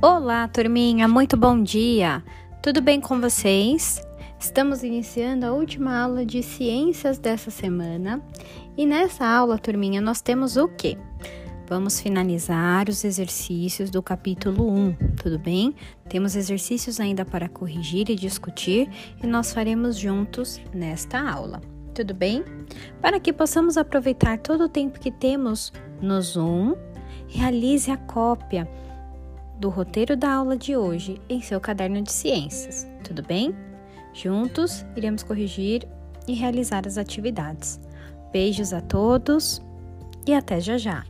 Olá, turminha, muito bom dia! Tudo bem com vocês? Estamos iniciando a última aula de ciências dessa semana e nessa aula, turminha, nós temos o quê? Vamos finalizar os exercícios do capítulo 1, tudo bem? Temos exercícios ainda para corrigir e discutir e nós faremos juntos nesta aula, tudo bem? Para que possamos aproveitar todo o tempo que temos no Zoom, realize a cópia do roteiro da aula de hoje em seu caderno de ciências, tudo bem? Juntos iremos corrigir e realizar as atividades. Beijos a todos e até já já!